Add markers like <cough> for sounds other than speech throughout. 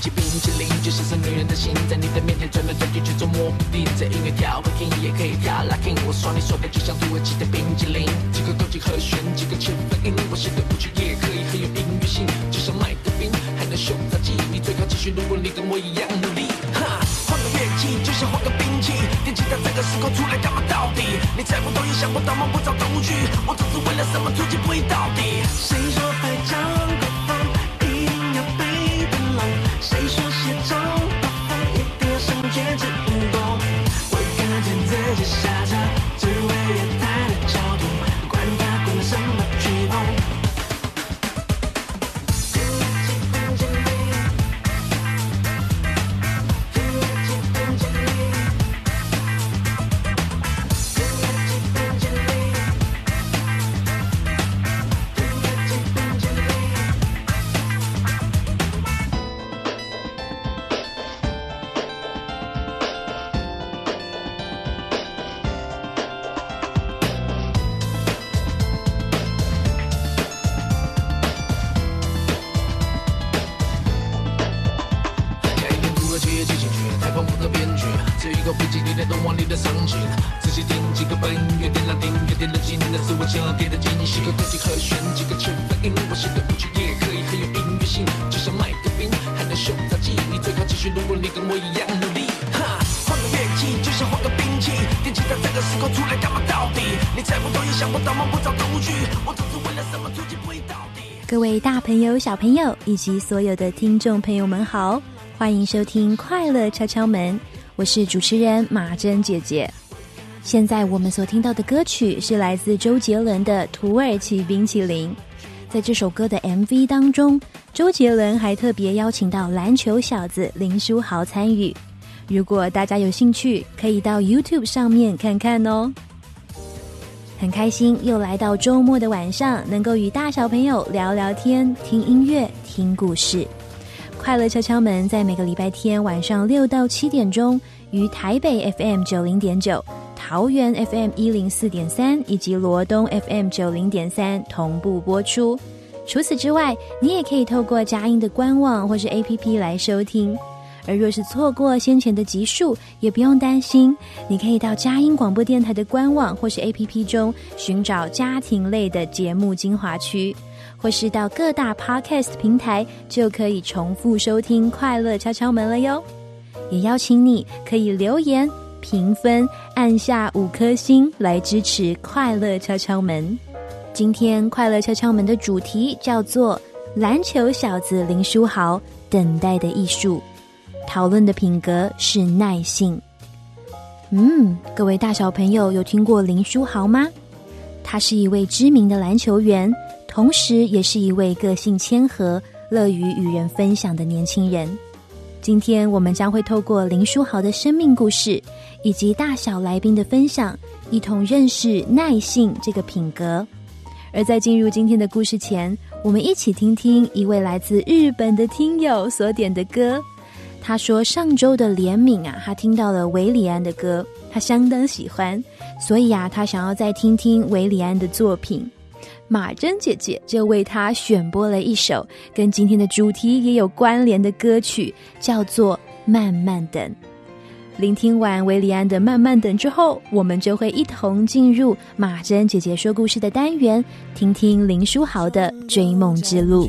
土耳其冰淇淋就像是女人的心，在你的面前转来转去，却捉摸不定。这音乐调会听也可以调 locking，我说你说的就像土耳其的冰淇淋。几个勾进和弦，几个切分音，我写的舞曲也可以很有音乐性，就像麦克冰，还能秀杂技。你最好继续，如果你跟我一样努力。哈，换个乐器就像换个兵器，电吉他这个时候出来干嘛到底？你猜不透也想不到，摸不着头绪，我这是为了什么出其不意到底？谁说海涨小朋友以及所有的听众朋友们好，欢迎收听《快乐敲敲门》，我是主持人马珍姐姐。现在我们所听到的歌曲是来自周杰伦的《土耳其冰淇淋》。在这首歌的 MV 当中，周杰伦还特别邀请到篮球小子林书豪参与。如果大家有兴趣，可以到 YouTube 上面看看哦。很开心又来到周末的晚上，能够与大小朋友聊聊天、听音乐、听故事。快乐敲敲门在每个礼拜天晚上六到七点钟，于台北 FM 九零点九、桃园 FM 一零四点三以及罗东 FM 九零点三同步播出。除此之外，你也可以透过佳音的官网或是 APP 来收听。而若是错过先前的集数，也不用担心，你可以到佳音广播电台的官网或是 APP 中寻找家庭类的节目精华区，或是到各大 Podcast 平台就可以重复收听《快乐敲敲门》了哟。也邀请你可以留言、评分、按下五颗星来支持《快乐敲敲门》。今天《快乐敲敲门》的主题叫做“篮球小子林书豪等待的艺术”。讨论的品格是耐性。嗯，各位大小朋友有听过林书豪吗？他是一位知名的篮球员，同时也是一位个性谦和、乐于与人分享的年轻人。今天我们将会透过林书豪的生命故事，以及大小来宾的分享，一同认识耐性这个品格。而在进入今天的故事前，我们一起听听一位来自日本的听友所点的歌。他说：“上周的怜悯啊，他听到了韦礼安的歌，他相当喜欢，所以啊，他想要再听听韦礼安的作品。马珍姐姐就为他选播了一首跟今天的主题也有关联的歌曲，叫做《慢慢等》。聆听完维里安的《慢慢等》之后，我们就会一同进入马珍姐姐说故事的单元，听听林书豪的追梦之路。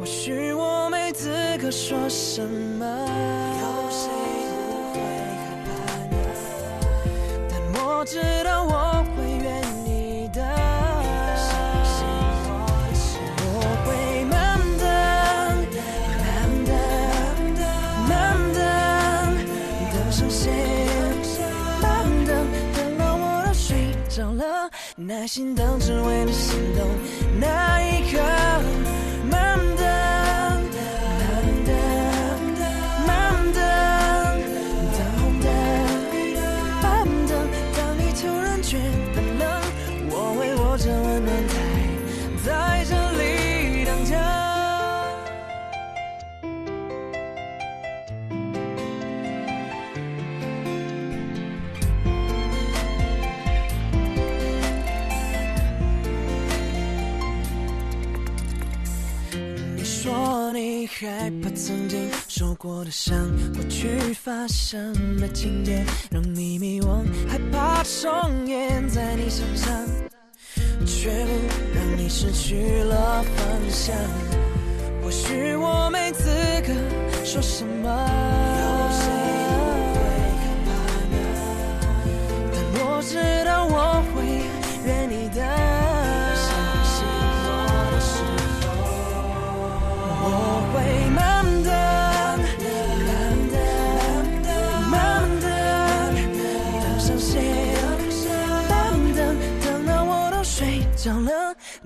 或许我没资格说什么，有谁不会害怕呢？但我知道我会愿意的。相信我的时候，我会慢等，慢等，慢等，等上谁？慢等，等到我都睡着了，耐心等，只为了心动的想，过去发生。的情节让你迷惘，害怕重演在你身上，却不让你失去了方向。或许我没资格说什么，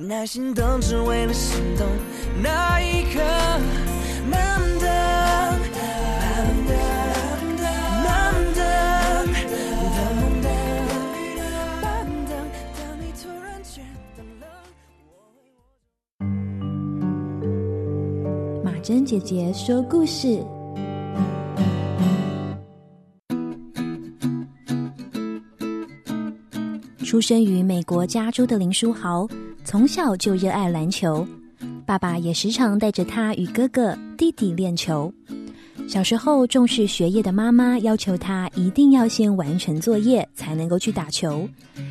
耐心等，只为了心动那一刻。慢等，慢等，慢等，等红灯，慢等，当你突然觉得冷。马珍姐姐说故事。出生于美国加州的林书豪，从小就热爱篮球，爸爸也时常带着他与哥哥、弟弟练球。小时候重视学业的妈妈要求他一定要先完成作业才能够去打球，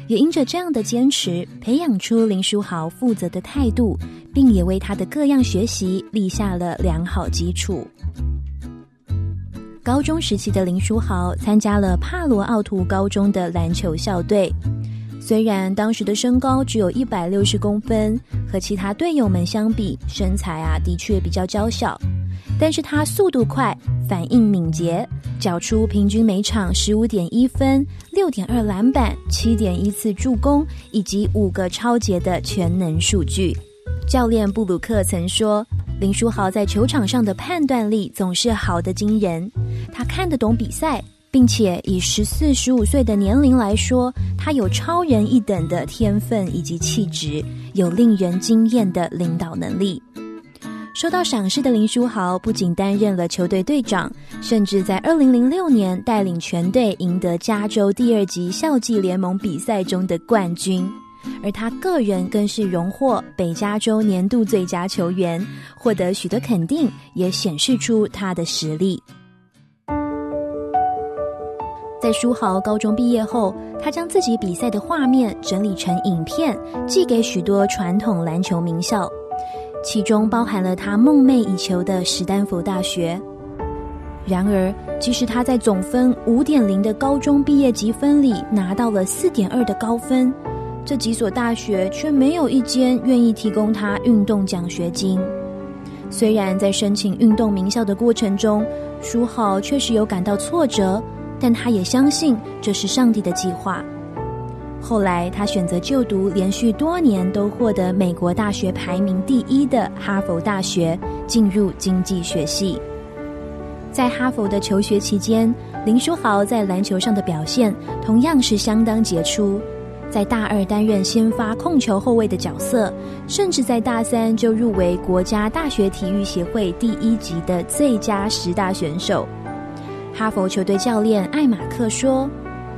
也因着这样的坚持，培养出林书豪负责的态度，并也为他的各样学习立下了良好基础。高中时期的林书豪参加了帕罗奥图高中的篮球校队，虽然当时的身高只有一百六十公分，和其他队友们相比，身材啊的确比较娇小。但是他速度快，反应敏捷，缴出平均每场十五点一分、六点二篮板、七点一次助攻，以及五个超节的全能数据。教练布鲁克曾说，林书豪在球场上的判断力总是好的惊人，他看得懂比赛，并且以十四、十五岁的年龄来说，他有超人一等的天分以及气质，有令人惊艳的领导能力。受到赏识的林书豪不仅担任了球队队长，甚至在二零零六年带领全队赢得加州第二级校际联盟比赛中的冠军，而他个人更是荣获北加州年度最佳球员，获得许多肯定，也显示出他的实力。在书豪高中毕业后，他将自己比赛的画面整理成影片，寄给许多传统篮球名校。其中包含了他梦寐以求的史丹佛大学。然而，即使他在总分五点零的高中毕业积分里拿到了四点二的高分，这几所大学却没有一间愿意提供他运动奖学金。虽然在申请运动名校的过程中，书豪确实有感到挫折，但他也相信这是上帝的计划。后来，他选择就读连续多年都获得美国大学排名第一的哈佛大学，进入经济学系。在哈佛的求学期间，林书豪在篮球上的表现同样是相当杰出。在大二担任先发控球后卫的角色，甚至在大三就入围国家大学体育协会第一级的最佳十大选手。哈佛球队教练艾马克说：“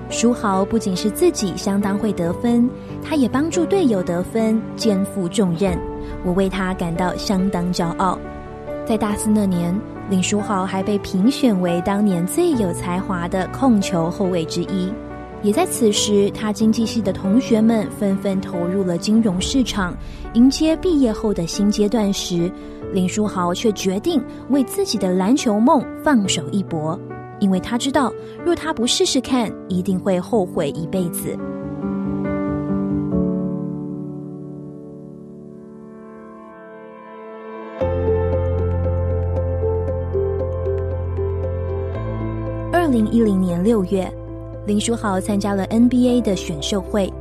舒豪不仅是自己相当会得分，他也帮助队友得分，肩负重任。我为他感到相当骄傲。”在大四那年，林书豪还被评选为当年最有才华的控球后卫之一。也在此时，他经济系的同学们纷纷投入了金融市场，迎接毕业后的新阶段时，林书豪却决定为自己的篮球梦放手一搏。因为他知道，若他不试试看，一定会后悔一辈子。二零一零年六月，林书豪参加了 NBA 的选秀会，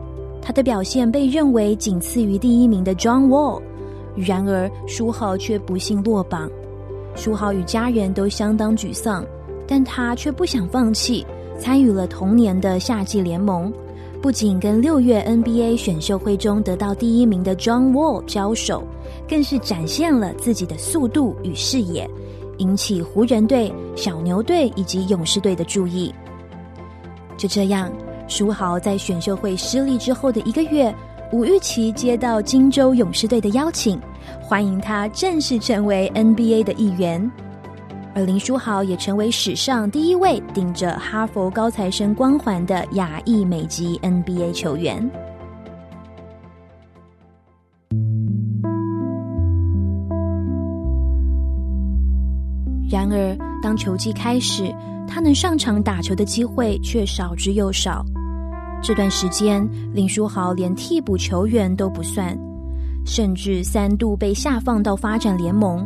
他的表现被认为仅次于第一名的 John Wall。然而，书豪却不幸落榜。书豪与家人都相当沮丧。但他却不想放弃，参与了同年的夏季联盟，不仅跟六月 NBA 选秀会中得到第一名的 John Wall 交手，更是展现了自己的速度与视野，引起湖人队、小牛队以及勇士队的注意。就这样，书豪在选秀会失利之后的一个月，吴玉琪接到金州勇士队的邀请，欢迎他正式成为 NBA 的一员。而林书豪也成为史上第一位顶着哈佛高材生光环的亚裔美籍 NBA 球员。然而，当球季开始，他能上场打球的机会却少之又少。这段时间，林书豪连替补球员都不算，甚至三度被下放到发展联盟。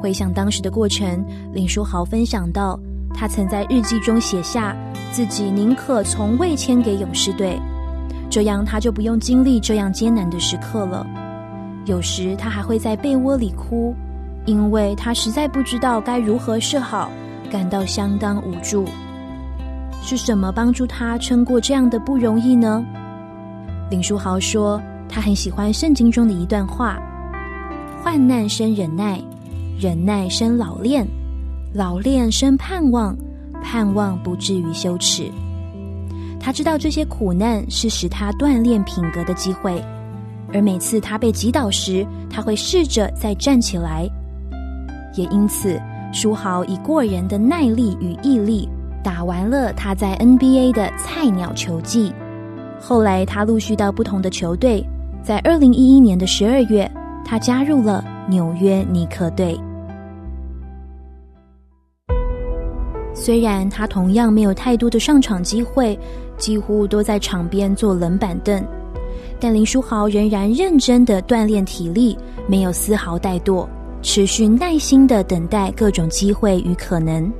回想当时的过程，林书豪分享到，他曾在日记中写下自己宁可从未签给勇士队，这样他就不用经历这样艰难的时刻了。有时他还会在被窝里哭，因为他实在不知道该如何是好，感到相当无助。是什么帮助他撑过这样的不容易呢？林书豪说，他很喜欢圣经中的一段话：“患难生忍耐。”忍耐生老练，老练生盼望，盼望不至于羞耻。他知道这些苦难是使他锻炼品格的机会，而每次他被击倒时，他会试着再站起来。也因此，书豪以过人的耐力与毅力，打完了他在 NBA 的菜鸟球季。后来，他陆续到不同的球队，在二零一一年的十二月，他加入了纽约尼克队。虽然他同样没有太多的上场机会，几乎都在场边坐冷板凳，但林书豪仍然认真的锻炼体力，没有丝毫怠惰，持续耐心的等待各种机会与可能。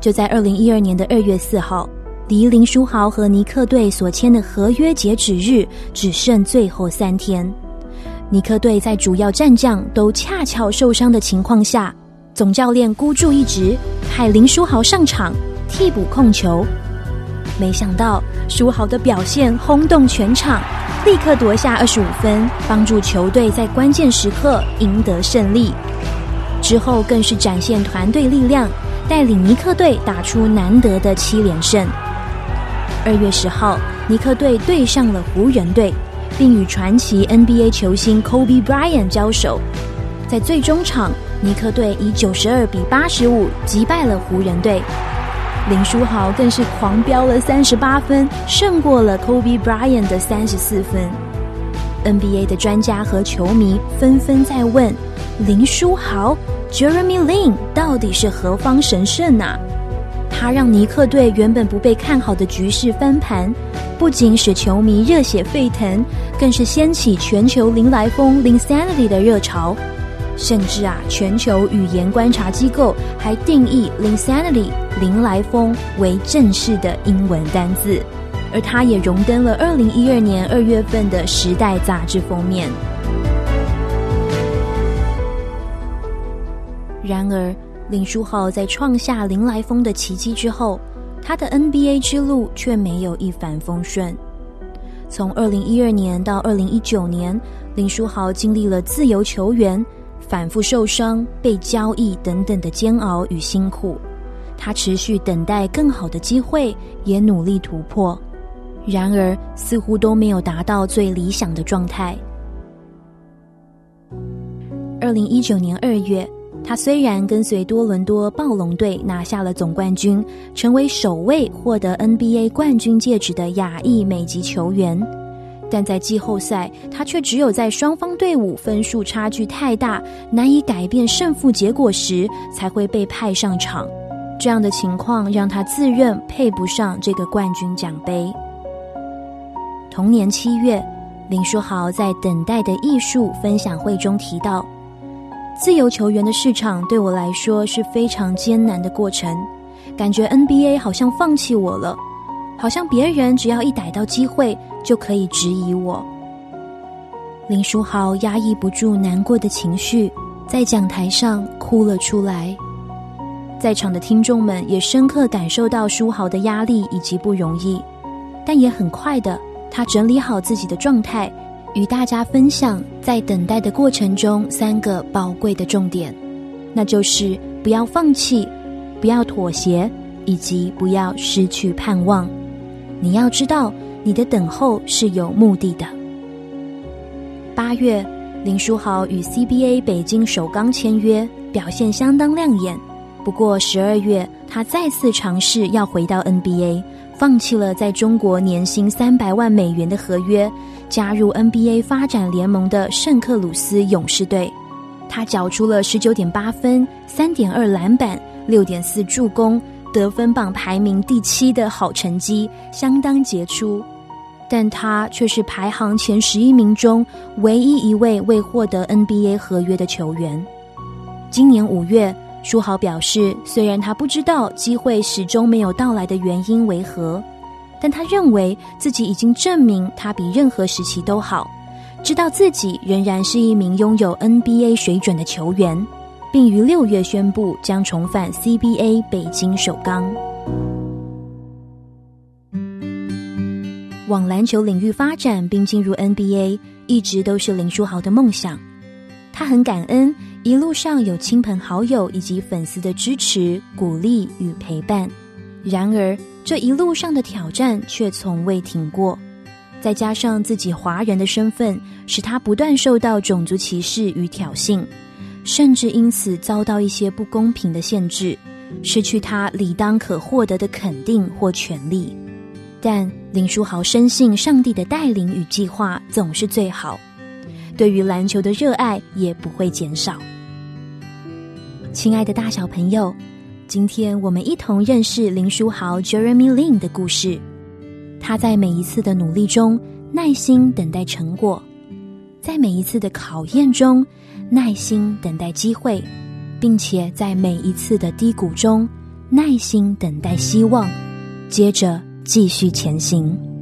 就在二零一二年的二月四号，离林书豪和尼克队所签的合约截止日只剩最后三天，尼克队在主要战将都恰巧受伤的情况下。总教练孤注一掷，派林书豪上场替补控球。没想到书豪的表现轰动全场，立刻夺下二十五分，帮助球队在关键时刻赢得胜利。之后更是展现团队力量，带领尼克队打出难得的七连胜。二月十号，尼克队对上了湖人队，并与传奇 NBA 球星 Kobe Bryant 交手，在最终场。尼克队以九十二比八十五击败了湖人队，林书豪更是狂飙了三十八分，胜过了 Kobe Bryant 的三十四分。NBA 的专家和球迷纷纷在问：林书豪 Jeremy Lin 到底是何方神圣啊？他让尼克队原本不被看好的局势翻盘，不仅使球迷热血沸腾，更是掀起全球林来疯 Linsanity 的热潮。甚至啊，全球语言观察机构还定义 “Linsanity” 林来疯为正式的英文单字，而它也荣登了二零一二年二月份的《时代》杂志封面。然而，林书豪在创下林来峰的奇迹之后，他的 NBA 之路却没有一帆风顺。从二零一二年到二零一九年，林书豪经历了自由球员。反复受伤、被交易等等的煎熬与辛苦，他持续等待更好的机会，也努力突破，然而似乎都没有达到最理想的状态。二零一九年二月，他虽然跟随多伦多暴龙队拿下了总冠军，成为首位获得 NBA 冠军戒指的亚裔美籍球员，但在季后赛，他却只有在双方队伍分数差距太大、难以改变胜负结果时，才会被派上场。这样的情况让他自认配不上这个冠军奖杯。同年七月，林书豪在《等待的艺术》分享会中提到。自由球员的市场对我来说是非常艰难的过程，感觉 NBA 好像放弃我了，好像别人只要一逮到机会就可以质疑我。林书豪压抑不住难过的情绪，在讲台上哭了出来。在场的听众们也深刻感受到书豪的压力以及不容易，但也很快的，他整理好自己的状态。与大家分享，在等待的过程中，三个宝贵的重点，那就是不要放弃，不要妥协，以及不要失去盼望。你要知道，你的等候是有目的的。八月，林书豪与 CBA 北京首钢签约，表现相当亮眼。不过，十二月他再次尝试要回到 NBA，放弃了在中国年薪三百万美元的合约。加入 NBA 发展联盟的圣克鲁斯勇士队，他缴出了十九点八分、三点二篮板、六点四助攻，得分榜排名第七的好成绩，相当杰出。但他却是排行前十一名中唯一一位未获得 NBA 合约的球员。今年五月，书豪表示，虽然他不知道机会始终没有到来的原因为何。但他认为自己已经证明他比任何时期都好，知道自己仍然是一名拥有 NBA 水准的球员，并于六月宣布将重返 CBA 北京首钢。往篮球领域发展并进入 NBA，一直都是林书豪的梦想。他很感恩一路上有亲朋好友以及粉丝的支持、鼓励与陪伴。然而。这一路上的挑战却从未停过，再加上自己华人的身份，使他不断受到种族歧视与挑衅，甚至因此遭到一些不公平的限制，失去他理当可获得的肯定或权利。但林书豪深信上帝的带领与计划总是最好，对于篮球的热爱也不会减少。亲爱的大小朋友。今天我们一同认识林书豪 Jeremy Lin 的故事。他在每一次的努力中耐心等待成果，在每一次的考验中耐心等待机会，并且在每一次的低谷中耐心等待希望，接着继续前行。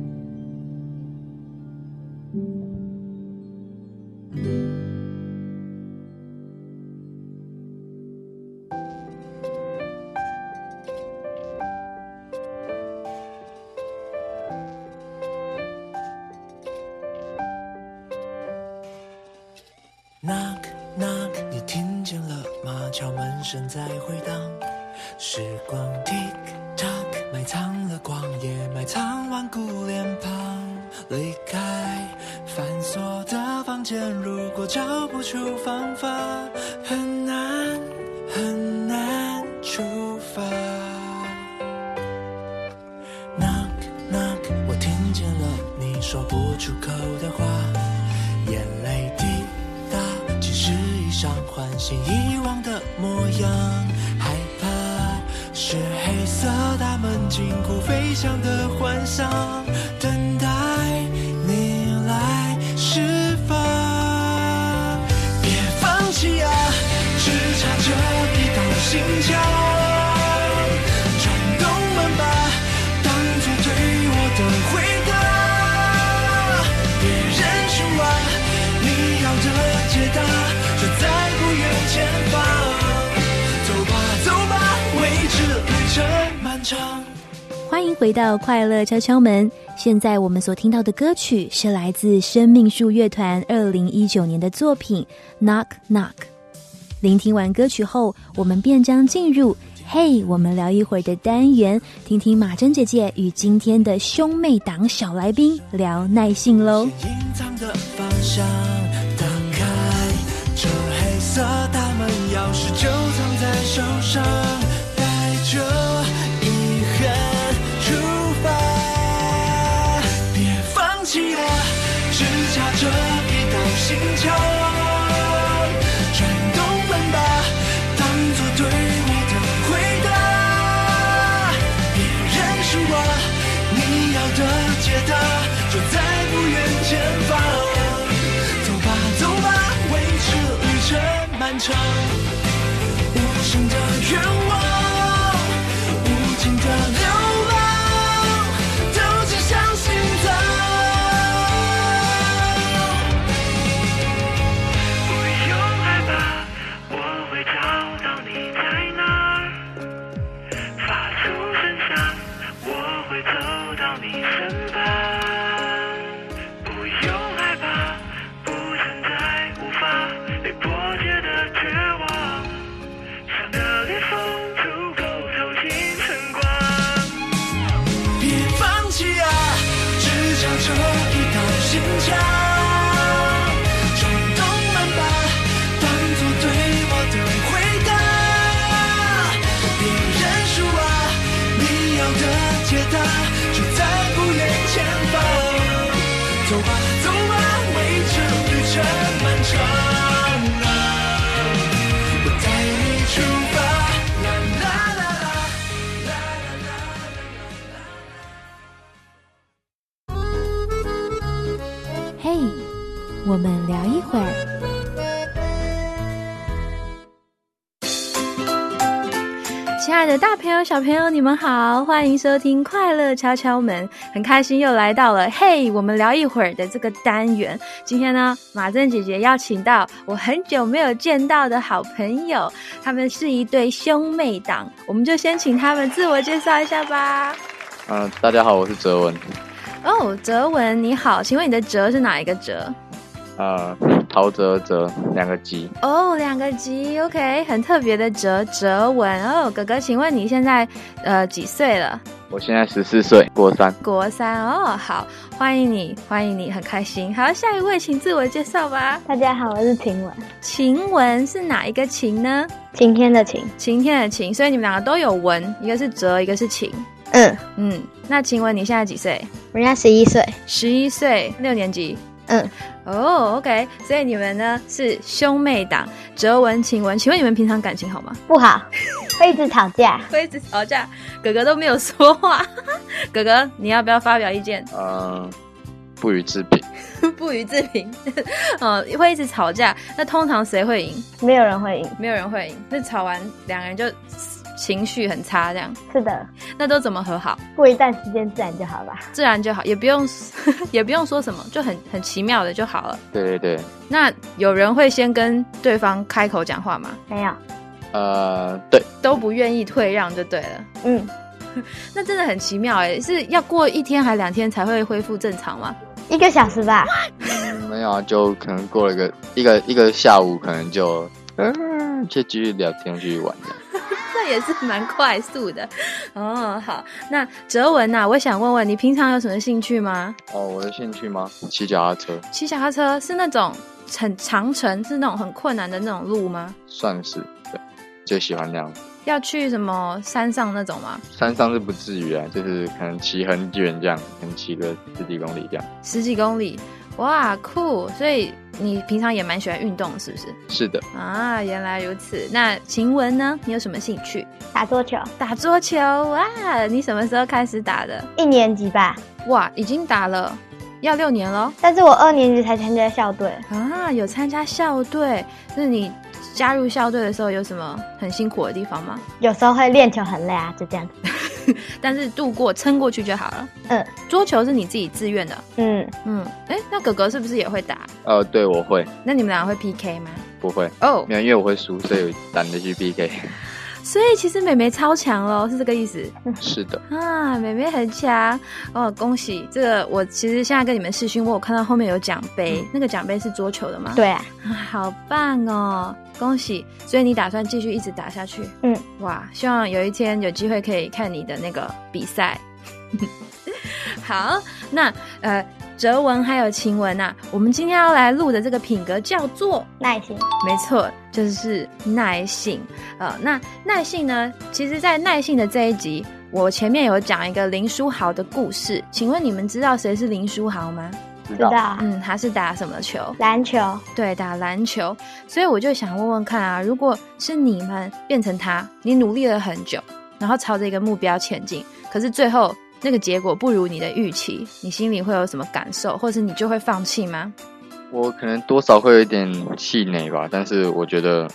身旁离开繁琐的房间如果找不出方法很难很难出发。Knock knock 我听见了你说不出口的话眼泪滴答只是一场唤醒遗忘的模样。是黑色大门禁锢飞翔的幻想，等待你来释放。别放弃啊，只差这一道心墙。转动门把，当作对我的回答。别认输啊，你要的答案。欢迎回到快乐敲敲门。现在我们所听到的歌曲是来自生命树乐团二零一九年的作品《Knock Knock》。聆听完歌曲后，我们便将进入嘿，我们聊一会儿的单元，听听马珍姐姐与今天的兄妹党小来宾聊耐性喽。隐藏的方向，打开这黑色大门，钥匙就藏在手上，心墙，转动门把，当作对我的回答，别认输啊，你要的解答就在不远前方。走吧，走吧，为这旅程漫长，无声的愿望，我们聊一会儿。亲爱的大朋友、小朋友，你们好，欢迎收听《快乐敲敲门》，很开心又来到了嘿，我们聊一会儿的这个单元。今天呢，马珍姐姐邀请到我很久没有见到的好朋友，他们是一对兄妹档，我们就先请他们自我介绍一下吧。嗯、大家好，我是哲文。哦，哲文你好，请问你的哲是哪一个哲？呃，陶喆哲两个吉，哦，两个吉，OK，很特别的哲哲文哦。哥哥，请问你现在呃几岁了？我现在十四岁，国三。国三哦，好，欢迎你，欢迎你，很开心。好，下一位，请自我介绍吧。大家好，我是晴雯，晴雯是哪一个晴呢？晴天的晴。晴天的晴，所以你们两个都有文，一个是哲，一个是晴。嗯，嗯，那晴雯你现在几岁？我现在十一岁。十一岁，六年级。嗯，哦，OK，所以你们呢是兄妹档，哲文、晴雯。请问你们平常感情好吗？不好，会一直吵架。<laughs> 会一直吵架，哥哥都没有说话。<laughs> 哥哥，你要不要发表意见？嗯、不予置评。<laughs> 不予置评。嗯，会一直吵架，那通常谁会赢？没有人会赢。没有人会赢。那吵完两个人就情绪很差，这样，是的，那都怎么和好？过一段时间自然就好吧。自然就好，也不用 <laughs> 也不用说什么，就很很奇妙的就好了。对对对，那有人会先跟对方开口讲话吗？没有。呃，对，都不愿意退让就对了。嗯，<laughs> 那真的很奇妙哎，是要过一天还两天才会恢复正常吗？一个小时吧。嗯没有啊，就可能过了一个一个一个下午，可能就嗯，就继续聊天，继续玩的。那也是蛮快速的 <laughs> 哦。好，那哲文呐、啊，我想问问你平常有什么兴趣吗？哦，我的兴趣吗？骑脚踏车，骑脚踏车是那种很长程，是那种很困难的那种路吗？算是对，就喜欢那样。要去什么山上那种吗？山上是不至于啊，就是可能骑很远这样，可能骑个十几公里这样。十几公里，哇，酷！所以你平常也蛮喜欢运动，是不是？是的，啊，原来如此。那晴雯呢？你有什么兴趣？打桌球，打桌球哇！你什么时候开始打的？一年级吧。哇，已经打了要六年了但是我二年级才参加校队。啊！有参加校队，那你加入校队的时候有什么很辛苦的地方吗？有时候会练球很累啊，就这样子。<laughs> 但是度过撑过去就好了。嗯桌球是你自己自愿的，嗯，嗯，哎，那哥哥是不是也会打？呃，对，我会，那你们俩会 PK 吗？不会，哦没有，因为我会输，所以懒得去 PK。所以其实美眉超强喽，是这个意思是的，啊？美眉很强哦，恭喜！这个我其实现在跟你们视讯，我有看到后面有奖杯，那个奖杯是桌球的吗？对啊，啊，好棒哦，恭喜！所以你打算继续一直打下去？嗯，哇，希望有一天有机会可以看你的那个比赛。<laughs> 好，那呃，哲文还有晴雯啊，我们今天要来录的这个品格叫做，耐心。没错，就是耐性。呃，那耐性呢，其实，在耐性的这一集，我前面有讲一个林书豪的故事，请问你们知道谁是林书豪吗？知知道啊，嗯，他是打什么球？篮球对，打篮球。所以我就想问问看啊，如果是你们变成他，你努力了很久，然后朝着一个目标前进，可是最后那个结果不如你的预期，你心里会有什么感受，或是你就会放弃吗？我可能多少会有一点气馁吧，但是我觉得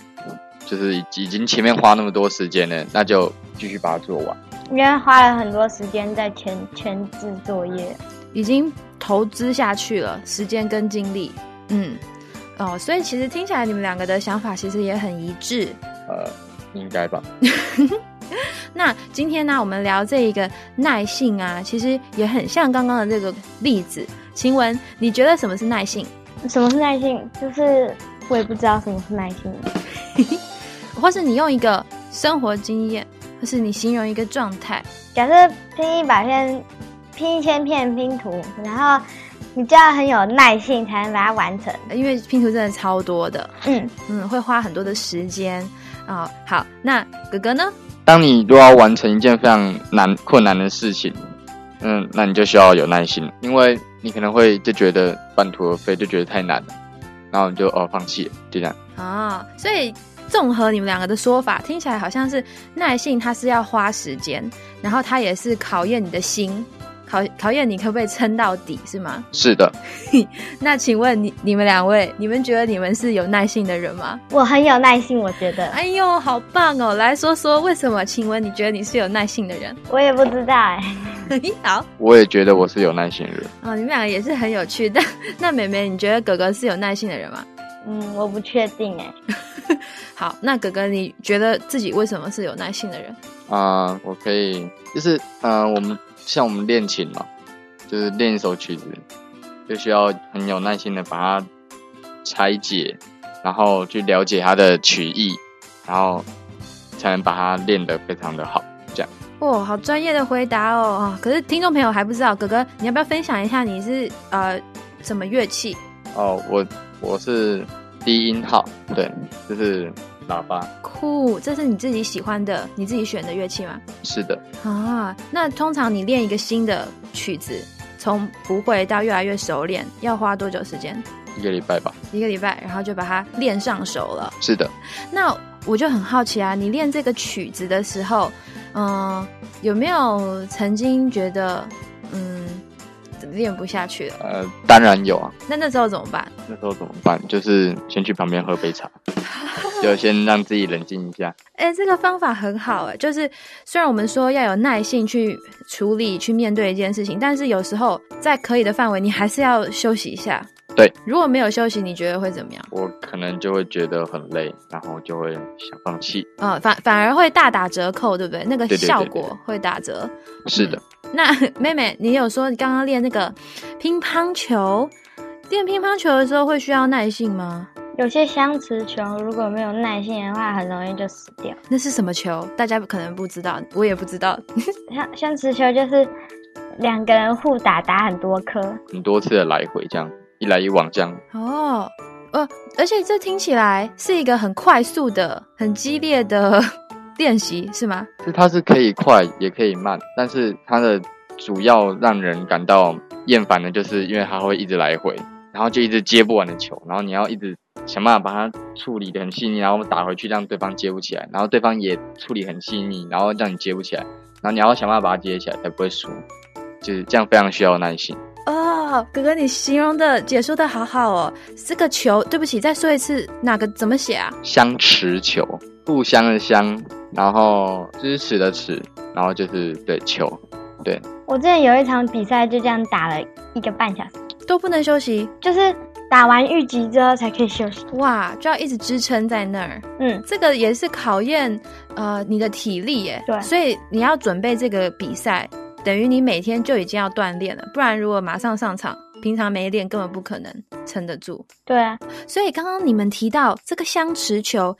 就是已已经前面花那么多时间了，那就继续把它做完。因为花了很多时间在前前置作业。已经投资下去了，时间跟精力，嗯，哦，所以其实听起来你们两个的想法其实也很一致。呃，应该吧。<laughs> <laughs> 那今天呢，我们聊这一个耐性啊，其实也很像刚刚的这个例子。晴雯，你觉得什么是耐性？什么是耐性？就是我也不知道什么是耐心。<laughs> 或是你用一个生活经验，或是你形容一个状态，假设拼一百片，拼一千片拼图，然后你就要很有耐性才能把它完成。因为拼图真的超多的，嗯，嗯，会花很多的时间啊、好，那哥哥呢？当你都要完成一件非常难困难的事情，嗯，那你就需要有耐心，因为你可能会就觉得半途而废，就觉得太难了，然后你就哦放弃了，就这样。啊，所以综合你们两个的说法，听起来好像是耐性，它是要花时间，然后它也是考验你的心，考考验你可不可以撑到底，是吗？是的，<laughs> 那请问你你们两位，你们觉得你们是有耐性的人吗？我很有耐心，我觉得。哎呦，好棒哦！来说说为什么？请问你觉得你是有耐性的人？我也不知道哎、<laughs> 好我也觉得我是有耐心的人。哦，你们两个也是很有趣。但那 <laughs> 妹妹，你觉得哥哥是有耐性的人吗？嗯，我不确定哎、好，那哥哥，你觉得自己为什么是有耐性的人？啊、我可以，就是呃，我们像我们练琴嘛，就是练一首曲子，就需要很有耐心的把它拆解，然后去了解它的曲意，然后才能把它练得非常的好。这样，哦，好专业的回答哦！可是听众朋友还不知道，哥哥，你要不要分享一下你是呃什么乐器？哦，我我是低音号，对，就是喇叭，酷，这是你自己喜欢的、你自己选的乐器吗？是的，啊，那通常你练一个新的曲子，从不会到越来越熟练，要花多久时间？一个礼拜吧，一个礼拜，然后就把它练上手了。是的，那我就很好奇啊，你练这个曲子的时候，嗯、有没有曾经觉得，嗯，练不下去了？呃，当然有啊，那那时候怎么办？那时候怎么办？就是先去旁边喝杯茶，<laughs> 就先让自己冷静一下。哎、这个方法很好哎、就是虽然我们说要有耐性去处理、去面对一件事情，但是有时候在可以的范围，你还是要休息一下。对，如果没有休息，你觉得会怎么样？我可能就会觉得很累，然后就会想放弃。呃，反反而会大打折扣，对不对？那个效果会打折。是的，那 <laughs> 妹妹，你有说你刚刚练那个乒乓球，练乒乓球的时候会需要耐性吗？有些相持球如果没有耐性的话，很容易就死掉。那是什么球？大家可能不知道，我也不知道。<laughs> 相相持球就是两个人互打，打很多颗。很多次的来回这样，一来一往这样。哦，呃，而且这听起来是一个很快速的、很激烈的练习，是吗？是它是可以快也可以慢，但是它的主要让人感到厌烦的，就是因为它会一直来回，然后就一直接不完的球，然后你要一直想办法把它处理的很细腻，然后打回去让对方接不起来，然后对方也处理很细腻，然后让你接不起来，然后你要想办法把它接起来才不会输，就是这样非常需要耐心。哦，哥哥，你形容的、解说的好好哦。这个球，对不起，再说一次，哪个怎么写啊？相持球，互相的相，然后支持的持，然后就是对球，对，我之前有一场比赛就这样打了一个半小时，都不能休息。就是打完预集之后才可以休息。哇，就要一直支撑在那儿。嗯，这个也是考验呃你的体力耶。对所以你要准备这个比赛，等于你每天就已经要锻炼了，不然如果马上上场，平常没练根本不可能撑得住。对啊，所以刚刚你们提到这个相持球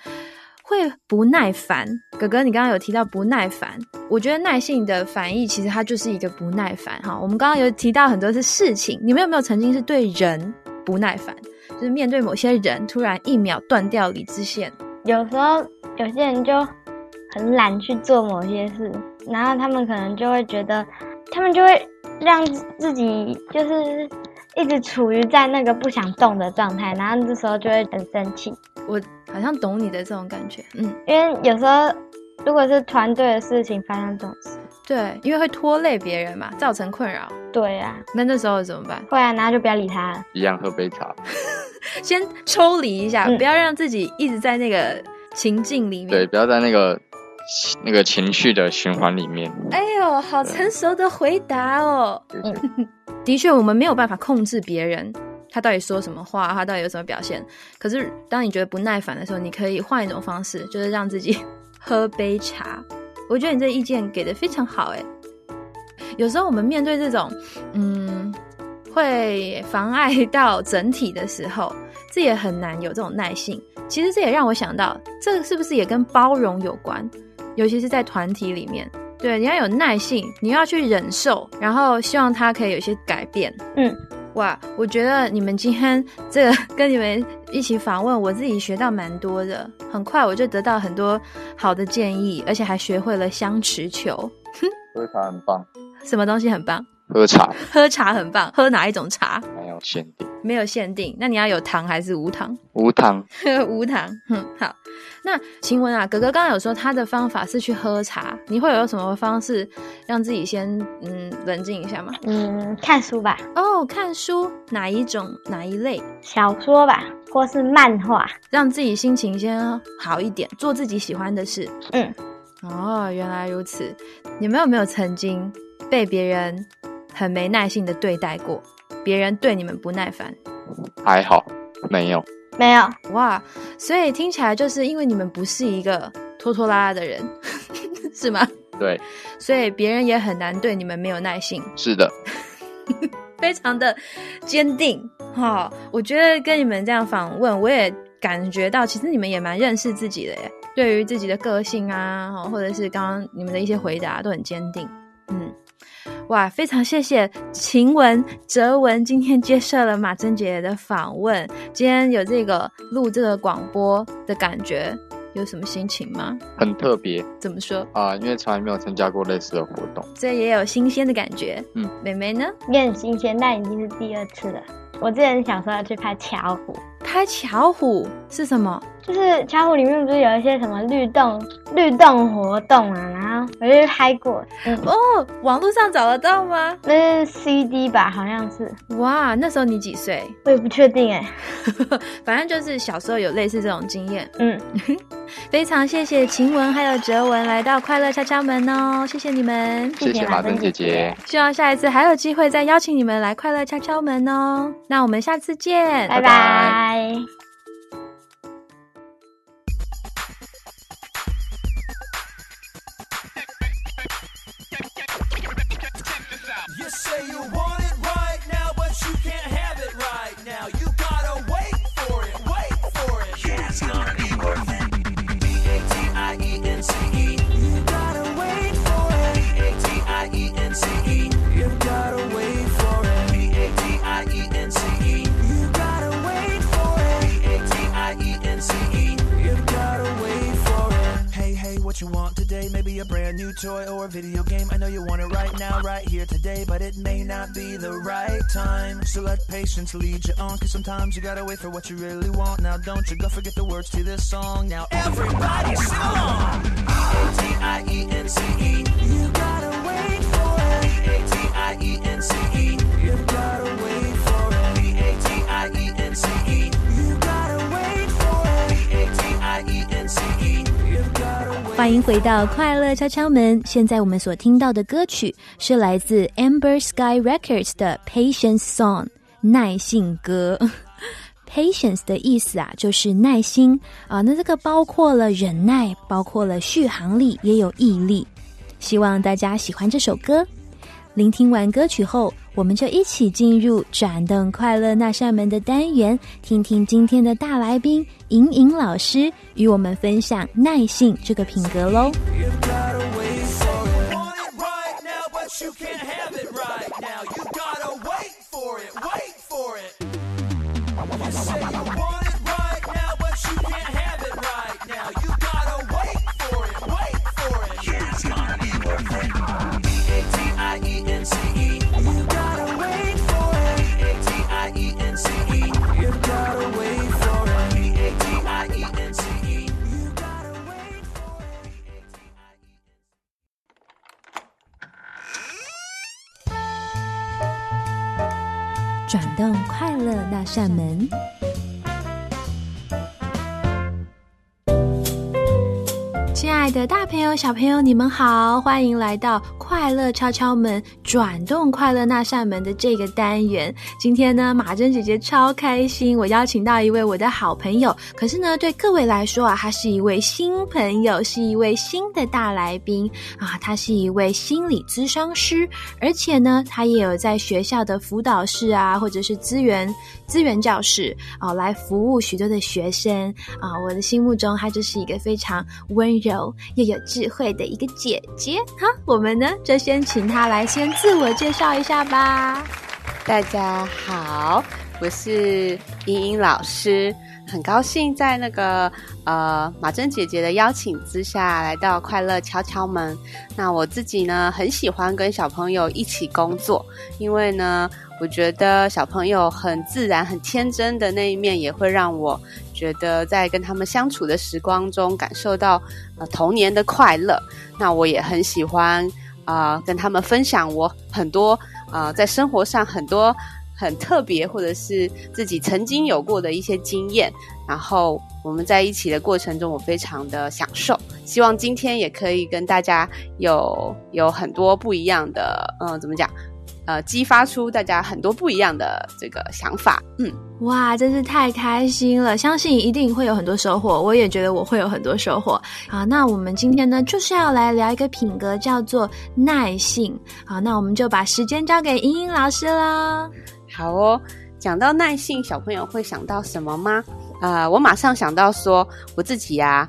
会不耐烦，哥哥，你刚刚有提到不耐烦，我觉得耐性的反义其实它就是一个不耐烦哈。我们刚刚有提到很多是事情，你们有没有曾经是对人不耐烦，就是面对某些人突然一秒断掉理智线？有时候有些人就很懒去做某些事，然后他们可能就会觉得，他们就会让自己就是一直处于在那个不想动的状态，然后这时候就会很生气。我好像懂你的这种感觉，嗯，因为有时候如果是团队的事情发生这种事，对，因为会拖累别人嘛，造成困扰。对啊，那那时候怎么办？会啊，然后就不要理他了。一样喝杯茶，<laughs> 先抽离一下，嗯不要让自己一直在那个情境里面。对，不要在那个那个情绪的循环里面。哎呦，好成熟的回答哦！的确，我们没有办法控制别人，他到底说什么话，他到底有什么表现。可是，当你觉得不耐烦的时候，你可以换一种方式，就是让自己喝杯茶。我觉得你这意见给的非常好，哎。有时候我们面对这种，嗯，会妨碍到整体的时候，这也很难有这种耐性。其实这也让我想到，这是不是也跟包容有关？尤其是在团体里面，对，你要有耐性，你要去忍受，然后希望他可以有些改变。嗯，哇，我觉得你们今天这个跟你们一起访问，我自己学到蛮多的。很快我就得到很多好的建议，而且还学会了相持球，喝茶很棒，<laughs> 什么东西很棒，喝茶。喝茶很棒，喝哪一种茶？没有限定，没有限定，那你要有糖还是无糖？无糖。<laughs> 无糖，哼，好。那请问啊，哥哥刚刚有说他的方法是去喝茶，你会有什么方式让自己先嗯冷静一下吗？嗯，看书吧，哦，看书哪一种哪一类，小说吧，或是漫画。让自己心情先好一点，做自己喜欢的事。嗯，哦，原来如此。你们有没有曾经被别人很没耐性的对待过？别人对你们不耐烦？还好，没有。没有，哇，所以听起来就是因为你们不是一个拖拖拉拉的人，<laughs> 是吗？对，所以别人也很难对你们没有耐心，是的，<laughs> 非常的坚定。哈、我觉得跟你们这样访问，我也感觉到，其实你们也蛮认识自己的耶。对于自己的个性啊，或者是刚刚你们的一些回答都很坚定。嗯，哇，非常谢谢晴雯、哲文今天接受了马珍姐姐的访问。今天有这个录这个广播的感觉，有什么心情吗？很特别怎么说？啊、因为从来没有参加过类似的活动。这也有新鲜的感觉。嗯，妹妹呢？也很新鲜，但已经是第二次了。我之前想说要去拍巧虎，拍巧虎是什么？就是巧虎里面不是有一些什么律动律动活动啊，然后我就去拍过，嗯，哦，网络上找得到吗？那是 CD 吧，好像是，哇，那时候你几岁？我也不确定哎，<laughs> 反正就是小时候有类似这种经验。嗯，<laughs> 非常谢谢晴雯还有哲文来到快乐敲敲门哦，谢谢你们。谢谢马珍姐姐，希望下一次还有机会再邀请你们来快乐敲敲门哦。那我们下次见，拜拜。A brand new toy or video game. I know you want it right now, right here today, but it may not be the right time. So let patience lead you on, cause sometimes you gotta wait for what you really want. Now don't you go forget the words to this song. Now everybody sing along. B-A-T-I-E-N-C-E. You gotta wait for it. B-A-T-I-E-N-C-E. You gotta 欢迎回到快乐敲敲门。现在我们所听到的歌曲是来自 Amber Sky Records 的《Patience Song》耐性歌。<laughs> patience 的意思啊，就是耐心啊。那这个包括了忍耐，包括了续航力，也有毅力。希望大家喜欢这首歌。聆听完歌曲后，我们就一起进入转动快乐那扇门的单元，听听今天的大来宾莹莹老师与我们分享耐性这个品格喽。转动快乐那扇门。亲爱的大朋友、小朋友，你们好，欢迎来到快乐敲敲门，转动快乐那扇门的这个单元。今天呢，马珍姐姐超开心，我邀请到一位我的好朋友，可是呢，对各位来说啊，他是一位新朋友，是一位新的大来宾啊，他是一位心理咨商师，而且呢，他也有在学校的辅导室啊，或者是资源资源教室啊，来服务许多的学生啊。我的心目中，她就是一个非常温柔柔又有智慧的一个姐姐。好，我们呢就先请她来先自我介绍一下吧。大家好，我是莹莹老师，很高兴在那个呃马珍姐姐的邀请之下来到快乐敲敲门。那我自己呢，很喜欢跟小朋友一起工作，因为呢，我觉得小朋友很自然、很天真的那一面，也会让我觉得在跟他们相处的时光中，感受到呃童年的快乐。那我也很喜欢啊、跟他们分享我很多啊在生活上很多很特别，或者是自己曾经有过的一些经验。然后我们在一起的过程中，我非常的享受。希望今天也可以跟大家有有很多不一样的，嗯、怎么讲？呃，激发出大家很多不一样的这个想法。嗯，哇，真是太开心了！相信一定会有很多收获，我也觉得我会有很多收获。好，那我们今天呢，就是要来聊一个品格，叫做耐性。好，那我们就把时间交给莹莹老师啦。好哦。讲到耐性，小朋友会想到什么吗？啊、我马上想到说，我自己呀、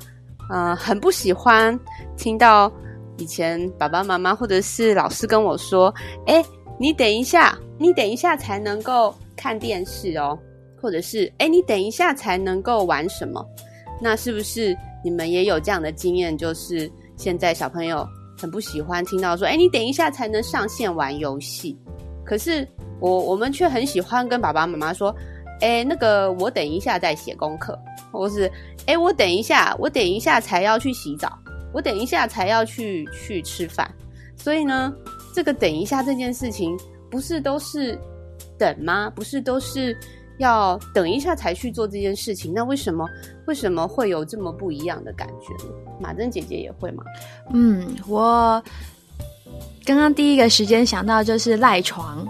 呃，很不喜欢听到以前爸爸妈妈或者是老师跟我说：“哎，你等一下，你等一下才能够看电视哦，或者是哎，你等一下才能够玩什么？”那是不是你们也有这样的经验？就是现在小朋友很不喜欢听到说：“哎，你等一下才能上线玩游戏。”可是我我们却很喜欢跟爸爸妈妈说：“哎，那个我等一下再写功课，或是哎，我等一下，我等一下才要去洗澡，我等一下才要去去吃饭。”所以呢，这个等一下这件事情，不是都是等吗？不是都是要等一下才去做这件事情？那为什么为什么会有这么不一样的感觉呢？马珍姐姐也会吗？嗯，我刚刚第一个时间想到就是赖床，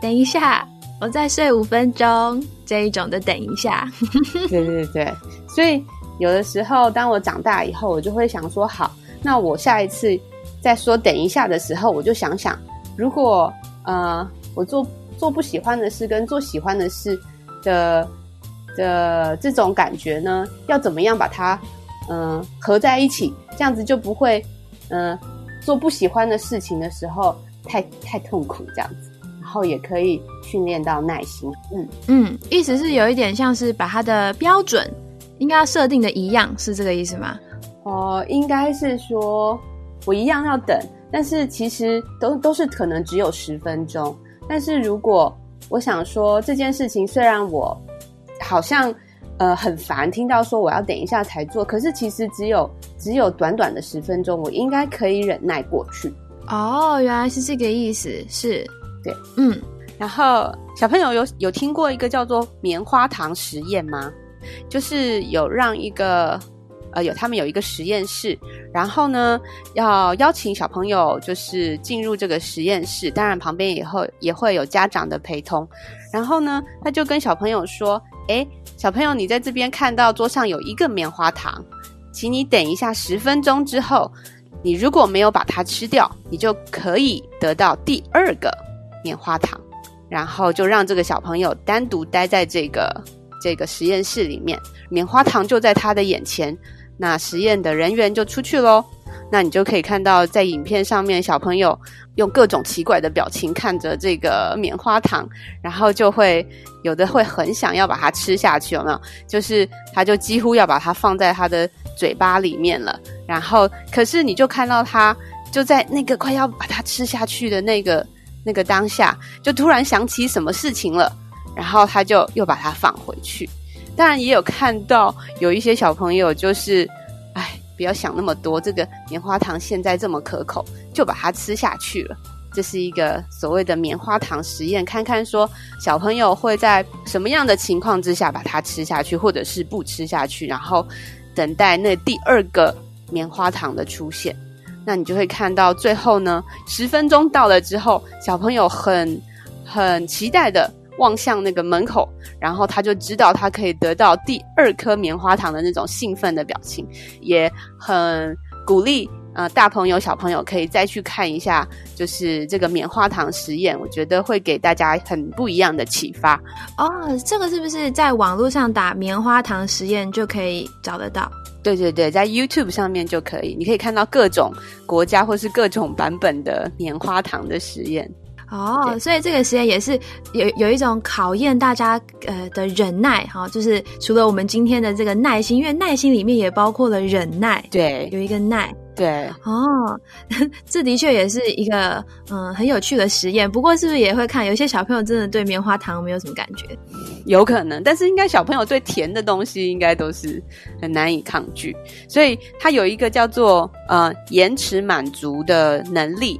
等一下，我再睡五分钟这一种的等一下。<laughs> <laughs> 对对对，所以有的时候，当我长大以后，我就会想说，好，那我下一次再说等一下的时候，我就想想，如果呃我做做不喜欢的事跟做喜欢的事的的这种感觉呢，要怎么样把它嗯、呃合在一起，这样子就不会嗯、呃做不喜欢的事情的时候太太痛苦这样子，然后也可以训练到耐心，嗯。嗯，意思是有一点像是把它的标准应该要设定的一样，是这个意思吗？哦，应该是说我一样要等，但是其实都都是可能只有十分钟。但是如果我想说这件事情，虽然我好像呃很烦，听到说我要等一下才做，可是其实只有只有短短的十分钟，我应该可以忍耐过去。哦，原来是这个意思，是对，嗯，然后小朋友有有听过一个叫做棉花糖实验吗？就是有让一个呃有他们有一个实验室，然后呢要邀请小朋友就是进入这个实验室，当然旁边也会也会有家长的陪同。然后呢，他就跟小朋友说：“诶，小朋友，你在这边看到桌上有一个棉花糖，请你等一下十分钟之后，你如果没有把它吃掉，你就可以得到第二个棉花糖。”然后就让这个小朋友单独待在这个这个实验室里面，棉花糖就在他的眼前。那实验的人员就出去喽。那你就可以看到，在影片上面，小朋友用各种奇怪的表情看着这个棉花糖，然后就会有的会很想要把它吃下去，有没有？就是他就几乎要把它放在他的嘴巴里面了。然后，可是你就看到他就在那个快要把它吃下去的那个那个当下，就突然想起什么事情了，然后他就又把它放回去。当然，也有看到有一些小朋友就是，哎。不要想那么多，这个棉花糖现在这么可口，就把它吃下去了。这是一个所谓的棉花糖实验，看看说小朋友会在什么样的情况之下把它吃下去，或者是不吃下去，然后等待那第二个棉花糖的出现。那你就会看到最后呢，十分钟到了之后，小朋友很很期待的。望向那个门口，然后他就知道他可以得到第二颗棉花糖的那种兴奋的表情，也很鼓励呃大朋友小朋友可以再去看一下，就是这个棉花糖实验，我觉得会给大家很不一样的启发。哦，这个是不是在网络上打棉花糖实验就可以找得到？对对对，在 YouTube 上面就可以，你可以看到各种国家或是各种版本的棉花糖的实验。哦，所以这个实验也是有有一种考验大家呃的忍耐哈，就是除了我们今天的这个耐心，因为耐心里面也包括了忍耐，对，有一个耐，对，哦，<laughs> 这的确也是一个嗯很有趣的实验。不过是不是也会看有些小朋友真的对棉花糖没有什么感觉？有可能，但是应该小朋友对甜的东西应该都是很难以抗拒，所以它有一个叫做呃延迟满足的能力。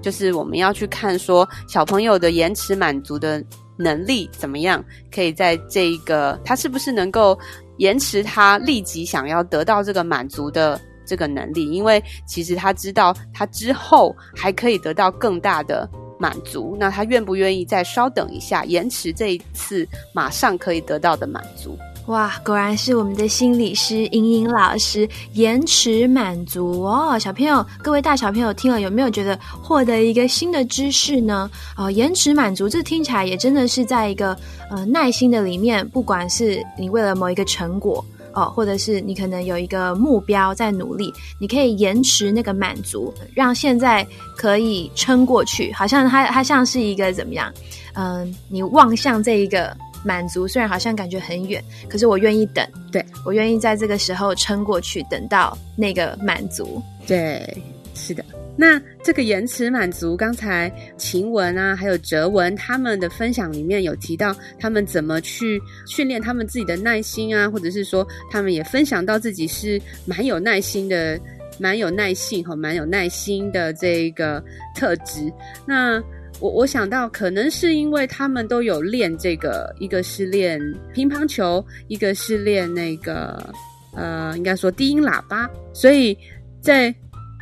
就是我们要去看说小朋友的延迟满足的能力怎么样，可以在这一个他是不是能够延迟他立即想要得到这个满足的这个能力？因为其实他知道他之后还可以得到更大的满足，那他愿不愿意再稍等一下，延迟这一次马上可以得到的满足？哇，果然是我们的心理师莹莹老师，延迟满足哦，小朋友，各位大小朋友听了有没有觉得获得一个新的知识呢？哦，延迟满足，这听起来也真的是在一个呃耐心的里面，不管是你为了某一个成果哦，或者是你可能有一个目标在努力，你可以延迟那个满足，让现在可以撑过去，好像它它像是一个怎么样？嗯、你望向这一个。满足虽然好像感觉很远，可是我愿意等，对我愿意在这个时候撑过去，等到那个满足。对，是的。那这个延迟满足，刚才晴雯啊，还有哲文他们的分享里面有提到，他们怎么去训练他们自己的耐心啊，或者是说，他们也分享到自己是蛮有耐心的，蛮有耐性和蛮有耐心的这个特质。那我我想到，可能是因为他们都有练这个，一个是练乒乓球，一个是练那个呃，应该说低音喇叭，所以在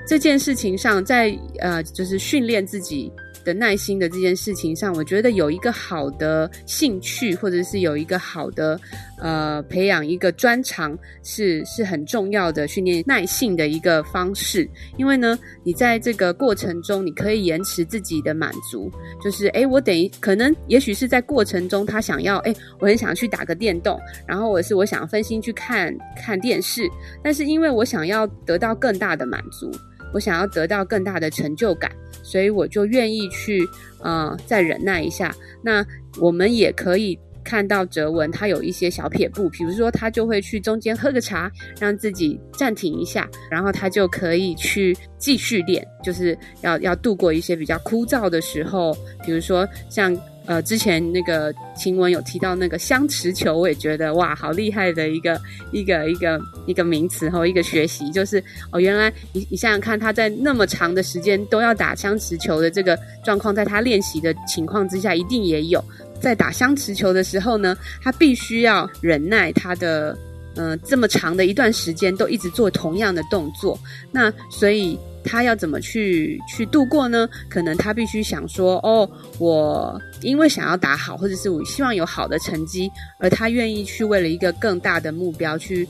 这件事情上，在呃，就是训练自己的耐心的这件事情上，我觉得有一个好的兴趣，或者是有一个好的呃培养一个专长，是是很重要的训练耐性的一个方式。因为呢，你在这个过程中，你可以延迟自己的满足，就是诶，我等于可能也许是在过程中，他想要诶，我很想去打个电动，然后我是我想要分心去看看电视，但是因为我想要得到更大的满足。我想要得到更大的成就感，所以我就愿意去，呃，再忍耐一下。那我们也可以看到哲文他有一些小撇步，比如说他就会去中间喝个茶，让自己暂停一下，然后他就可以去继续练，就是要要度过一些比较枯燥的时候，比如说像。呃，之前那个晴雯有提到那个相持球，我也觉得哇，好厉害的一个一个一个一个名词和一个学习，就是哦，原来你你想想看，他在那么长的时间都要打相持球的这个状况，在他练习的情况之下，一定也有在打相持球的时候呢，他必须要忍耐他的呃这么长的一段时间都一直做同样的动作，那所以他要怎么去去度过呢？可能他必须想说，哦，我因为想要打好，或者是我希望有好的成绩，而他愿意去为了一个更大的目标去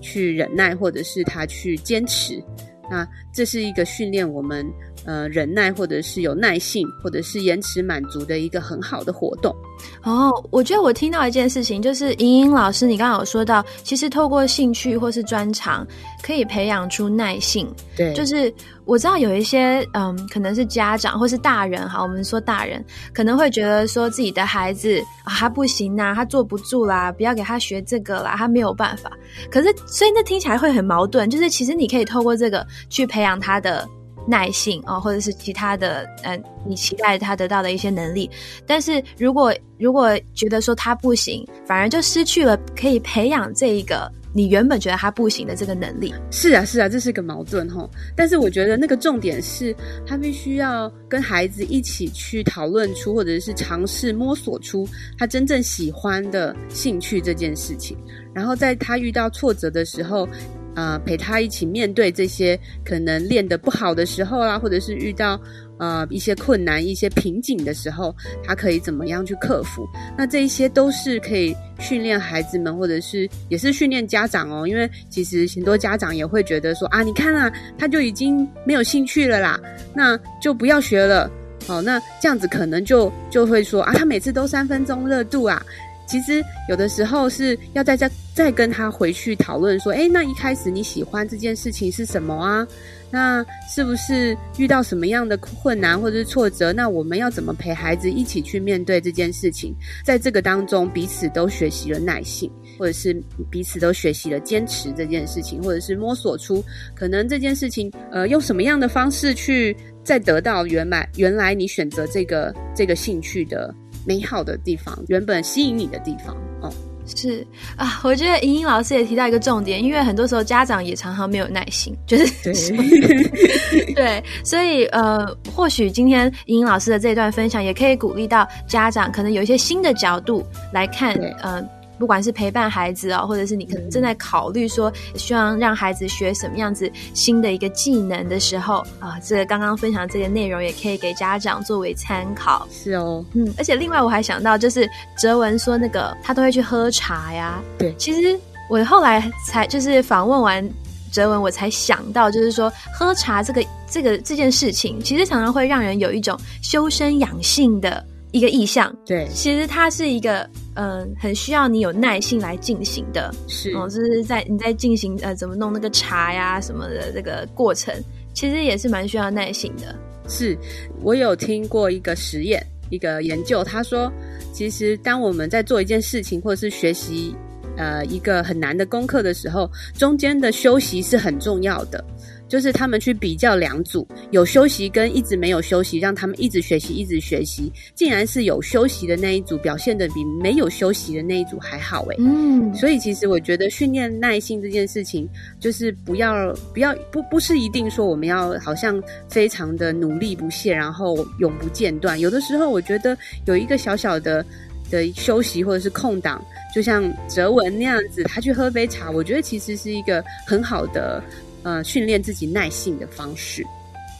去忍耐，或者是他去坚持。那这是一个训练我们呃忍耐，或者是有耐性，或者是延迟满足的一个很好的活动。哦，我觉得我听到一件事情，就是莹莹老师，你刚刚有说到，其实透过兴趣或是专长，可以培养出耐性。对就是我知道有一些嗯，可能是家长或是大人哈，我们说大人可能会觉得说自己的孩子啊，他不行呐、他坐不住啦，不要给他学这个啦，他没有办法。可是，所以那听起来会很矛盾，就是其实你可以透过这个去培养他的。耐性哦，或者是其他的，呃，你期待他得到的一些能力，但是如果如果觉得说他不行，反而就失去了可以培养这一个你原本觉得他不行的这个能力。是啊，是啊，这是个矛盾哈。但是我觉得那个重点是，他必须要跟孩子一起去讨论出，或者是尝试摸索出他真正喜欢的兴趣这件事情。然后在他遇到挫折的时候，呃，陪他一起面对这些可能练得不好的时候啦，或者是遇到呃一些困难、一些瓶颈的时候，他可以怎么样去克服？那这一些都是可以训练孩子们，或者是也是训练家长哦。因为其实很多家长也会觉得说啊，你看啊，他就已经没有兴趣了啦，那就不要学了。哦，那这样子可能就就会说啊，他每次都三分钟热度啊。其实有的时候是要再再再跟他回去讨论说，诶，那一开始你喜欢这件事情是什么啊？那是不是遇到什么样的困难或者是挫折？那我们要怎么陪孩子一起去面对这件事情？在这个当中，彼此都学习了耐性，或者是彼此都学习了坚持这件事情，或者是摸索出可能这件事情，呃，用什么样的方式去再得到原来原来你选择这个这个兴趣的美好的地方，原本吸引你的地方哦。是啊，我觉得莹莹老师也提到一个重点，因为很多时候家长也常常没有耐心，就是对 <laughs> 对，所以呃，或许今天莹莹老师的这段分享也可以鼓励到家长，可能有一些新的角度来看对，呃。不管是陪伴孩子啊、或者是你可能正在考虑说，希望让孩子学什么样子新的一个技能的时候啊，这个刚刚分享这个内容也可以给家长作为参考。是哦，嗯，而且另外我还想到，就是哲文说那个他都会去喝茶呀。对其实我后来才就是访问完哲文，我才想到，就是说喝茶这个这个这件事情，其实常常会让人有一种修身养性的一个意向。对，其实它是一个嗯、很需要你有耐心来进行的。是哦，就是在你在进行呃怎么弄那个茶呀什么的这个过程，其实也是蛮需要耐心的。是，我有听过一个实验，一个研究，他说，其实当我们在做一件事情或者是学习呃一个很难的功课的时候，中间的休息是很重要的。就是他们去比较两组，有休息跟一直没有休息，让他们一直学习，一直学习，竟然是有休息的那一组表现的比没有休息的那一组还好诶。嗯，所以其实我觉得训练耐心这件事情，就是不要不要不不是一定说我们要好像非常的努力不懈，然后永不间断。有的时候我觉得有一个小小的的休息或者是空档，就像哲文那样子，他去喝杯茶，我觉得其实是一个很好的呃训练自己耐性的方式。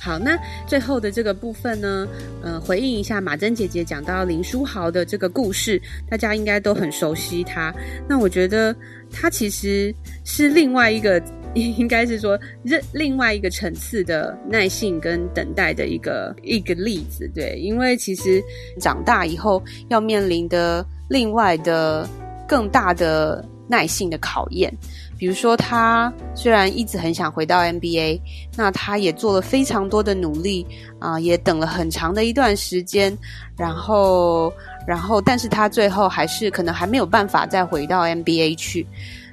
好，那最后的这个部分呢，呃，回应一下马珍姐姐讲到林书豪的这个故事，大家应该都很熟悉他。那我觉得他其实是另外一个，应该是说另另外一个层次的耐性跟等待的一个一个例子。对，因为其实长大以后要面临的另外的更大的耐性的考验。比如说，他虽然一直很想回到 NBA，那他也做了非常多的努力啊、也等了很长的一段时间，然后，然后，但是他最后还是可能还没有办法再回到 NBA 去。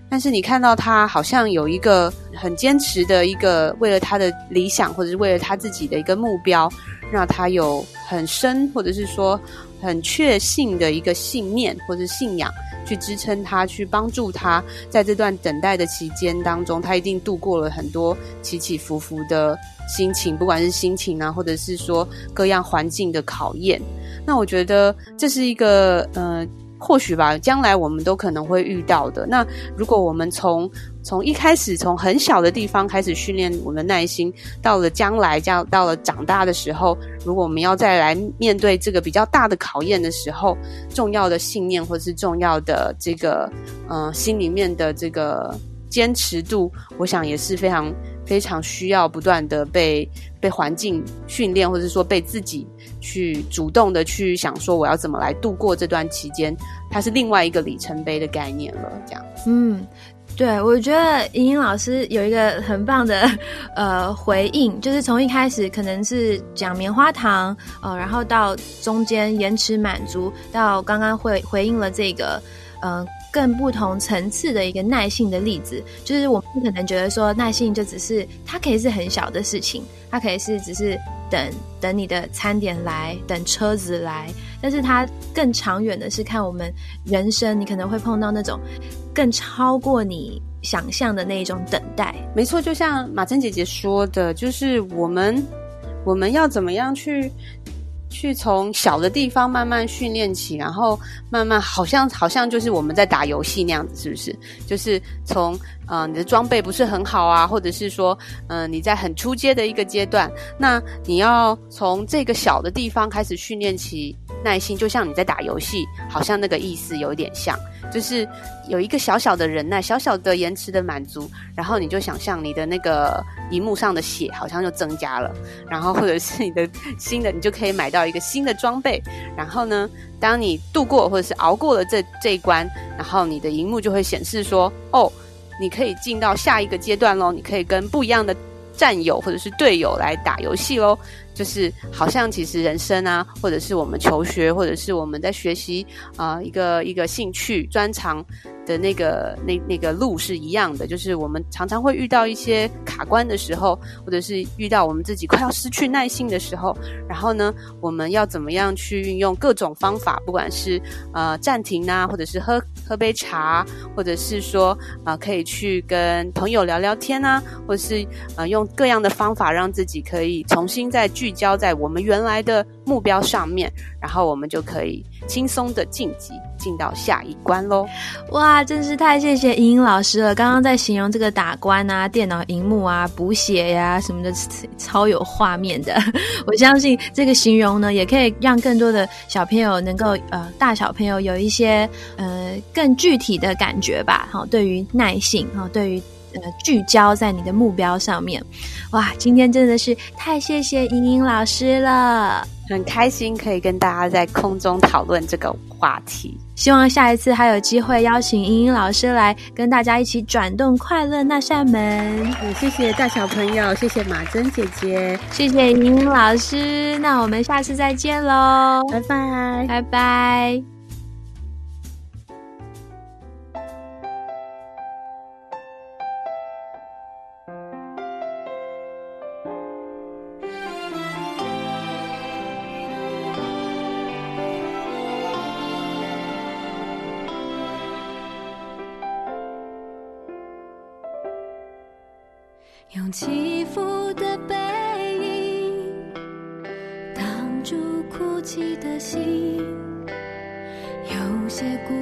但是你看到他好像有一个很坚持的一个，为了他的理想或者是为了他自己的一个目标，让他有很深或者是说很确信的一个信念或者信仰。去支撑他，去帮助他，在这段等待的期间当中，他一定度过了很多起起伏伏的心情，不管是心情啊，或者是说各样环境的考验。那我觉得这是一个呃或许吧，将来我们都可能会遇到的。那如果我们从从一开始从很小的地方开始训练我们的耐心，到了将来，这样到了长大的时候，如果我们要再来面对这个比较大的考验的时候，重要的信念或是重要的这个呃心里面的这个坚持度，我想也是非常非常需要不断的被被环境训练，或者说被自己去主动的去想说我要怎么来度过这段期间，它是另外一个里程碑的概念了，这样。嗯，对，我觉得莹莹老师有一个很棒的呃回应，就是从一开始可能是讲棉花糖，呃，然后到中间延迟满足，到刚刚回回应了这个呃更不同层次的一个耐性的例子，就是我们可能觉得说耐性就只是它可以是很小的事情，它可以是只是等等你的餐点来，等车子来，但是它更长远的是看我们人生，你可能会碰到那种更超过你想象的那一种等待。没错，就像马珍姐姐说的，就是我们我们要怎么样去去从小的地方慢慢训练起，然后慢慢好像好像就是我们在打游戏那样子，是不是？就是从呃你的装备不是很好啊，或者是说嗯、你在很初阶的一个阶段，那你要从这个小的地方开始训练起耐心，就像你在打游戏，好像那个意思有点像，就是有一个小小的忍耐，小小的延迟的满足，然后你就想象你的那个荧幕上的血好像就增加了，然后或者是你的新的，你就可以买到一个新的装备，然后呢，当你度过或者是熬过了这这一关，然后你的荧幕就会显示说，哦，你可以进到下一个阶段喽，你可以跟不一样的战友或者是队友来打游戏喽。就是好像其实人生啊，或者是我们求学，或者是我们在学习啊、一个一个兴趣专长的那个那那个路是一样的。就是我们常常会遇到一些卡关的时候，或者是遇到我们自己快要失去耐心的时候，然后呢，我们要怎么样去运用各种方法，不管是呃暂停啊，或者是喝喝杯茶，或者是说啊、可以去跟朋友聊聊天啊，或者是呃用各样的方法让自己可以重新再聚聚焦在我们原来的目标上面，然后我们就可以轻松的晋级进到下一关喽。哇，真是太谢谢莹莹老师了！刚刚在形容这个打关啊、电脑荧幕啊、补血呀、什么的，超有画面的。<laughs> 我相信这个形容呢，也可以让更多的小朋友能够呃，大小朋友有一些呃更具体的感觉吧。好、对于耐性哈、对于呃聚焦在你的目标上面。哇，今天真的是太谢谢莹莹老师了。很开心可以跟大家在空中讨论这个话题。希望下一次还有机会邀请莹莹老师来跟大家一起转动快乐那扇门。也谢谢大小朋友，谢谢马珍姐姐，谢谢莹莹老师，那我们下次再见喽，拜拜。拜拜。用起伏的背影挡住哭泣的心，有些孤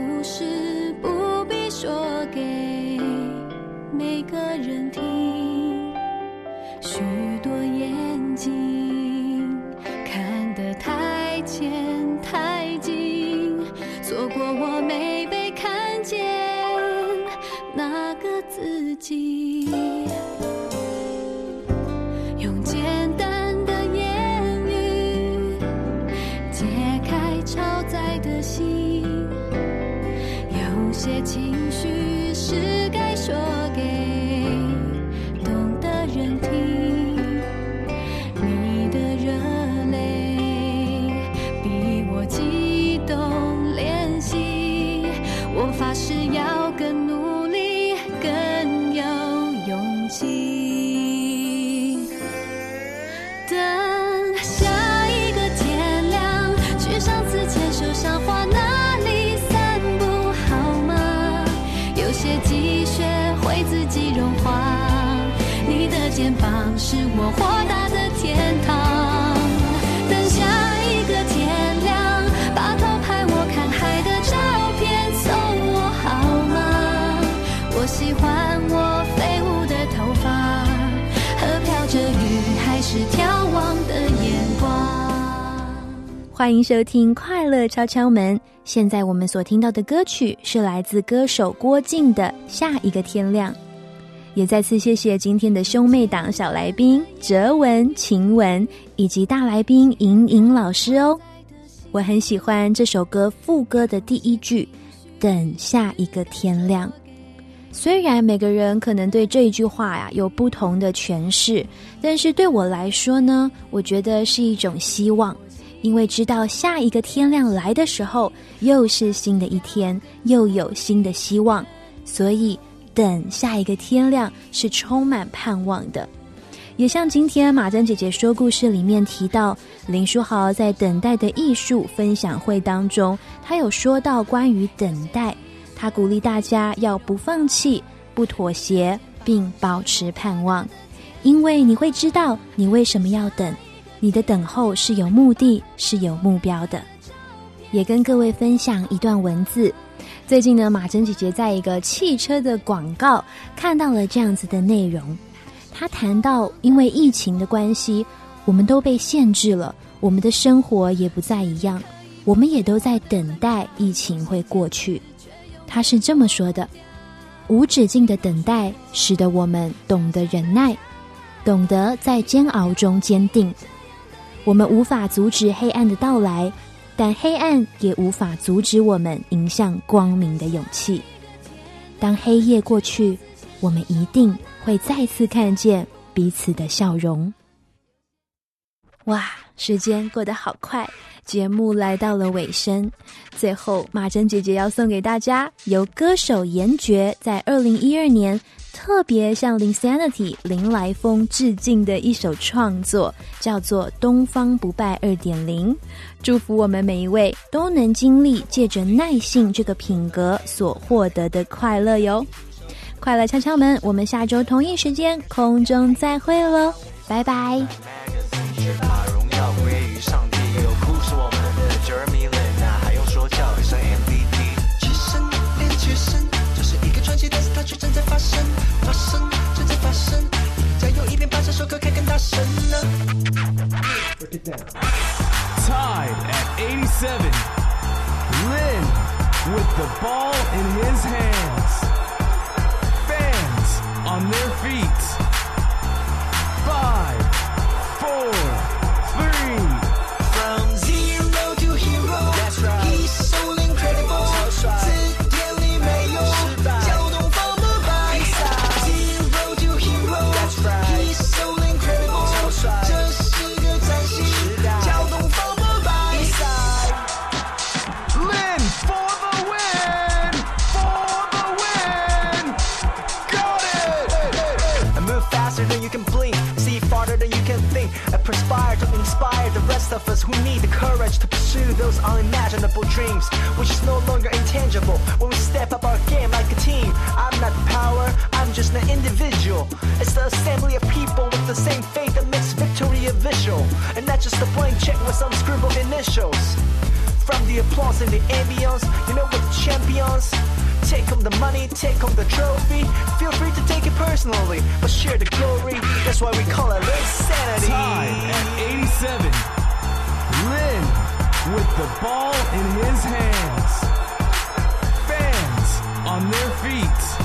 收听《快乐敲敲门》。现在我们所听到的歌曲是来自歌手郭靖的《下一个天亮》。也再次谢谢今天的兄妹党小来宾哲文、晴雯以及大来宾莹莹老师哦。我很喜欢这首歌副歌的第一句“等下一个天亮”。虽然每个人可能对这一句话呀有不同的诠释，但是对我来说呢，我觉得是一种希望。因为知道下一个天亮来的时候，又是新的一天，又有新的希望，所以等下一个天亮是充满盼望的。也像今天马珍姐姐说故事里面提到，林书豪在《等待的艺术》分享会当中，他有说到关于等待，他鼓励大家要不放弃、不妥协，并保持盼望，因为你会知道你为什么要等。你的等候是有目的，是有目标的。也跟各位分享一段文字。最近呢，马珍姐姐在一个汽车的广告看到了这样子的内容。她谈到，因为疫情的关系，我们都被限制了，我们的生活也不再一样，我们也都在等待疫情会过去。她是这么说的：无止境的等待，使得我们懂得忍耐，懂得在煎熬中坚定。我们无法阻止黑暗的到来，但黑暗也无法阻止我们迎向光明的勇气。当黑夜过去，我们一定会再次看见彼此的笑容。哇，时间过得好快，节目来到了尾声。最后，马珍姐姐要送给大家由歌手严爵在二零一二年。特别向 Insanity 林来峰致敬的一首创作，叫做《东方不败二点零》，祝福我们每一位都能经历借着耐性这个品格所获得的快乐哟！快乐敲敲门，我们下周同一时间空中再会喽，拜拜。Break it down. Tied at 87. Lynn with the ball in his hands. Fans on their feet. Of us who need the courage to pursue those unimaginable dreams, which is no longer intangible. When we step up our game like a team, I'm not power, I'm just an individual. It's the assembly of people with the same faith that makes victory a visual, and not just a blank check with some scribbled initials. From the applause and the ambience, you know we're the champions. Take home the money, take home the trophy. Feel free to take it personally, but share the glory. That's why we call it insanity. Tied at 87. Lin with the ball in his hands. Fans on their feet.